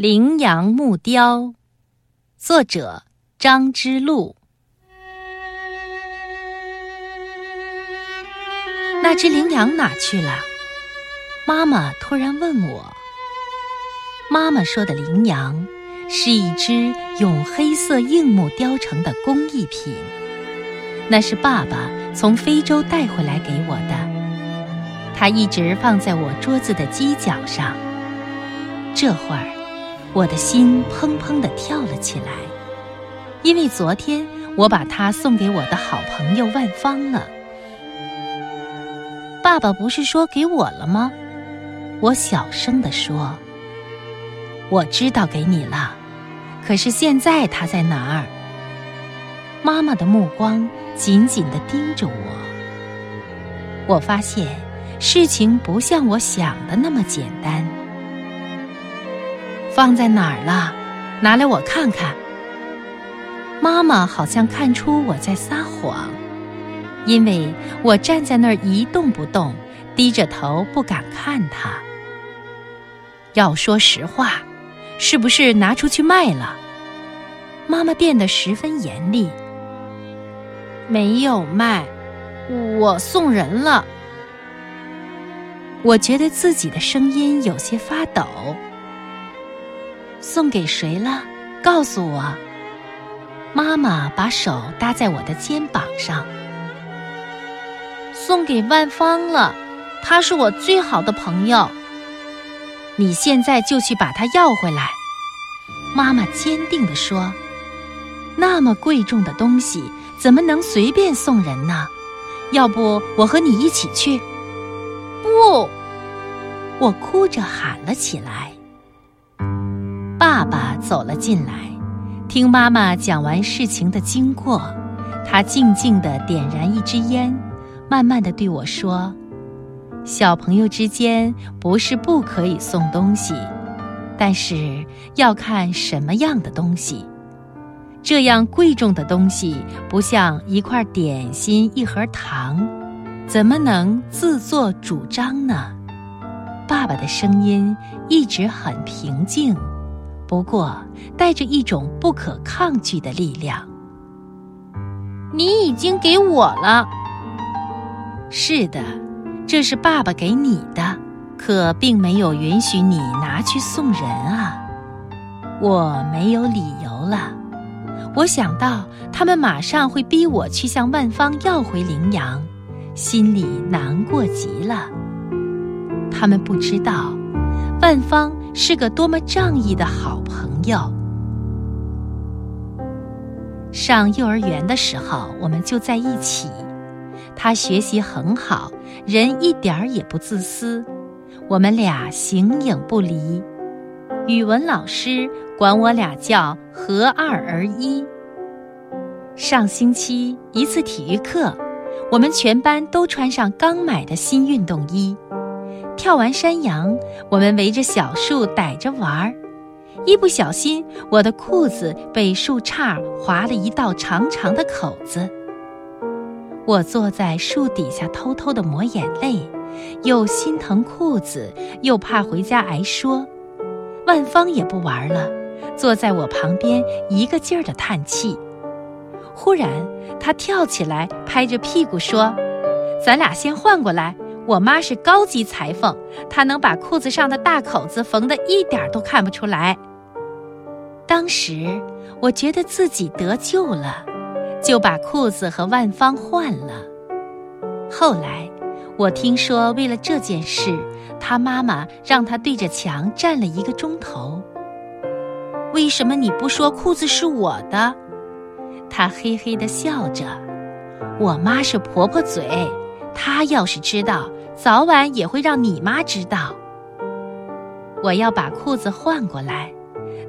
羚羊木雕，作者张之路。那只羚羊哪去了？妈妈突然问我。妈妈说的羚羊，是一只用黑色硬木雕成的工艺品，那是爸爸从非洲带回来给我的，它一直放在我桌子的犄角上。这会儿。我的心砰砰地跳了起来，因为昨天我把它送给我的好朋友万芳了。爸爸不是说给我了吗？我小声地说：“我知道给你了，可是现在它在哪儿？”妈妈的目光紧紧地盯着我。我发现事情不像我想的那么简单。放在哪儿了？拿来我看看。妈妈好像看出我在撒谎，因为我站在那儿一动不动，低着头不敢看她。要说实话，是不是拿出去卖了？妈妈变得十分严厉。没有卖，我送人了。我觉得自己的声音有些发抖。送给谁了？告诉我。妈妈把手搭在我的肩膀上。送给万芳了，她是我最好的朋友。你现在就去把它要回来。妈妈坚定地说：“那么贵重的东西，怎么能随便送人呢？要不我和你一起去？”不，我哭着喊了起来。爸爸走了进来，听妈妈讲完事情的经过，他静静地点燃一支烟，慢慢地对我说：“小朋友之间不是不可以送东西，但是要看什么样的东西。这样贵重的东西，不像一块点心、一盒糖，怎么能自作主张呢？”爸爸的声音一直很平静。不过，带着一种不可抗拒的力量。你已经给我了。是的，这是爸爸给你的，可并没有允许你拿去送人啊。我没有理由了。我想到他们马上会逼我去向万芳要回羚羊，心里难过极了。他们不知道。万芳是个多么仗义的好朋友。上幼儿园的时候，我们就在一起。他学习很好，人一点儿也不自私。我们俩形影不离。语文老师管我俩叫“合二而一”。上星期一次体育课，我们全班都穿上刚买的新运动衣。跳完山羊，我们围着小树逮着玩儿。一不小心，我的裤子被树杈划了一道长长的口子。我坐在树底下偷偷地抹眼泪，又心疼裤子，又怕回家挨说。万芳也不玩了，坐在我旁边一个劲儿地叹气。忽然，她跳起来，拍着屁股说：“咱俩先换过来。”我妈是高级裁缝，她能把裤子上的大口子缝得一点都看不出来。当时我觉得自己得救了，就把裤子和万芳换了。后来我听说，为了这件事，他妈妈让他对着墙站了一个钟头。为什么你不说裤子是我的？他嘿嘿地笑着。我妈是婆婆嘴，她要是知道。早晚也会让你妈知道。我要把裤子换过来，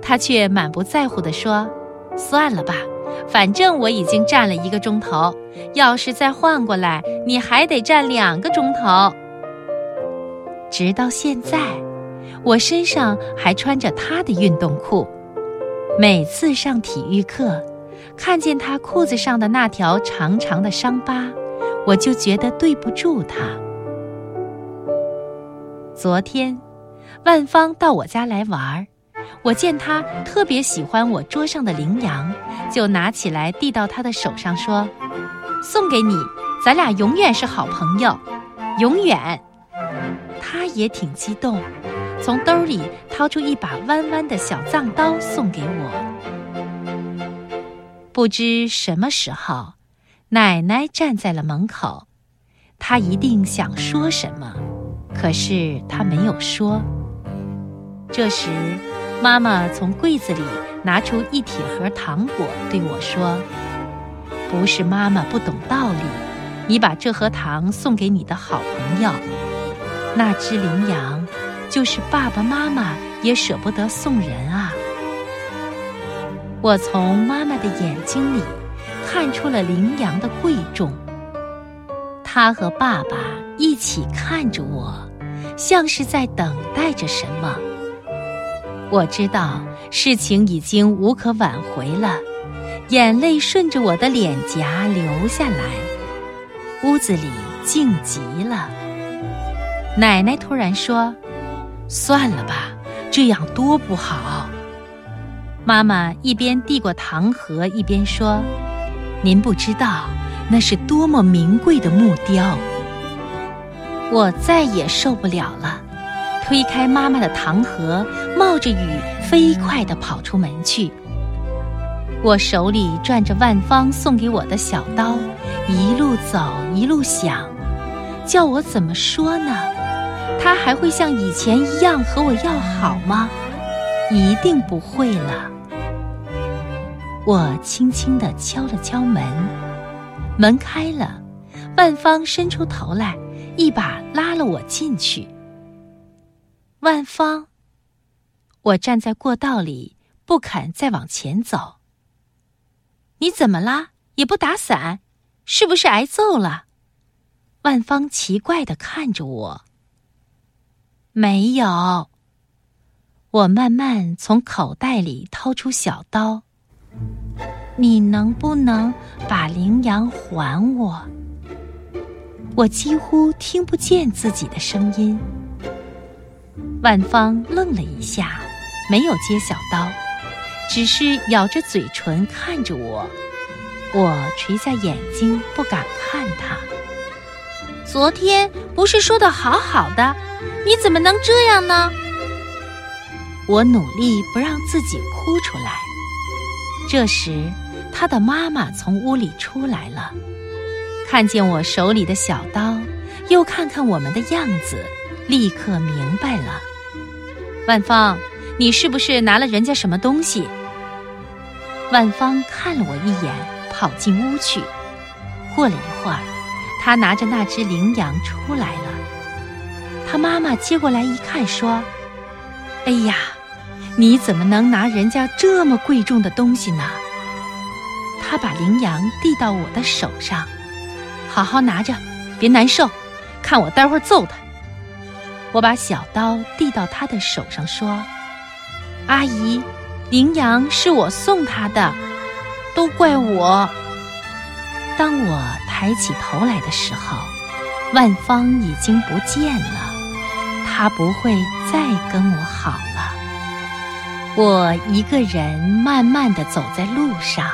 他却满不在乎地说：“算了吧，反正我已经站了一个钟头，要是再换过来，你还得站两个钟头。”直到现在，我身上还穿着他的运动裤。每次上体育课，看见他裤子上的那条长长的伤疤，我就觉得对不住他。昨天，万芳到我家来玩儿，我见她特别喜欢我桌上的羚羊，就拿起来递到她的手上，说：“送给你，咱俩永远是好朋友，永远。”他也挺激动，从兜里掏出一把弯弯的小藏刀送给我。不知什么时候，奶奶站在了门口，她一定想说什么，可是他没有说。这时。妈妈从柜子里拿出一铁盒糖果，对我说：“不是妈妈不懂道理，你把这盒糖送给你的好朋友，那只羚羊，就是爸爸妈妈也舍不得送人啊。”我从妈妈的眼睛里看出了羚羊的贵重，他和爸爸一起看着我，像是在等待着什么。我知道事情已经无可挽回了，眼泪顺着我的脸颊流下来。屋子里静极了。奶奶突然说：“算了吧，这样多不好。”妈妈一边递过糖盒，一边说：“您不知道，那是多么名贵的木雕。”我再也受不了了。推开妈妈的糖盒，冒着雨飞快地跑出门去。我手里攥着万芳送给我的小刀，一路走一路想，叫我怎么说呢？他还会像以前一样和我要好吗？一定不会了。我轻轻地敲了敲门，门开了，万芳伸出头来，一把拉了我进去。万芳，我站在过道里，不肯再往前走。你怎么啦？也不打伞，是不是挨揍了？万芳奇怪的看着我。没有。我慢慢从口袋里掏出小刀。你能不能把羚羊还我？我几乎听不见自己的声音。万芳愣了一下，没有接小刀，只是咬着嘴唇看着我。我垂下眼睛，不敢看他。昨天不是说的好好的，你怎么能这样呢？我努力不让自己哭出来。这时，他的妈妈从屋里出来了，看见我手里的小刀，又看看我们的样子，立刻明白了。万芳，你是不是拿了人家什么东西？万芳看了我一眼，跑进屋去。过了一会儿，他拿着那只羚羊出来了。他妈妈接过来一看，说：“哎呀，你怎么能拿人家这么贵重的东西呢？”他把羚羊递到我的手上，好好拿着，别难受，看我待会儿揍他。我把小刀递到他的手上，说：“阿姨，羚羊是我送他的，都怪我。”当我抬起头来的时候，万芳已经不见了，他不会再跟我好了。我一个人慢慢的走在路上，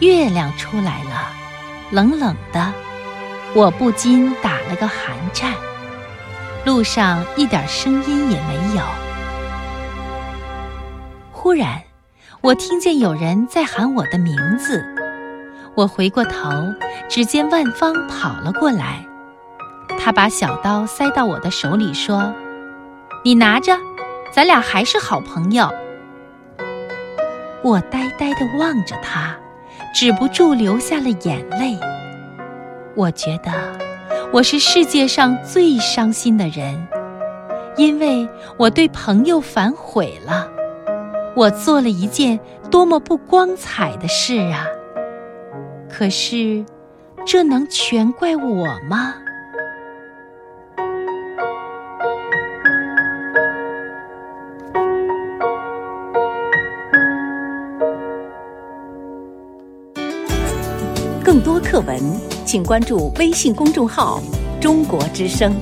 月亮出来了，冷冷的，我不禁打了个寒颤。路上一点声音也没有。忽然，我听见有人在喊我的名字。我回过头，只见万芳跑了过来。他把小刀塞到我的手里，说：“你拿着，咱俩还是好朋友。”我呆呆地望着他，止不住流下了眼泪。我觉得。我是世界上最伤心的人，因为我对朋友反悔了。我做了一件多么不光彩的事啊！可是，这能全怪我吗？请关注微信公众号“中国之声”。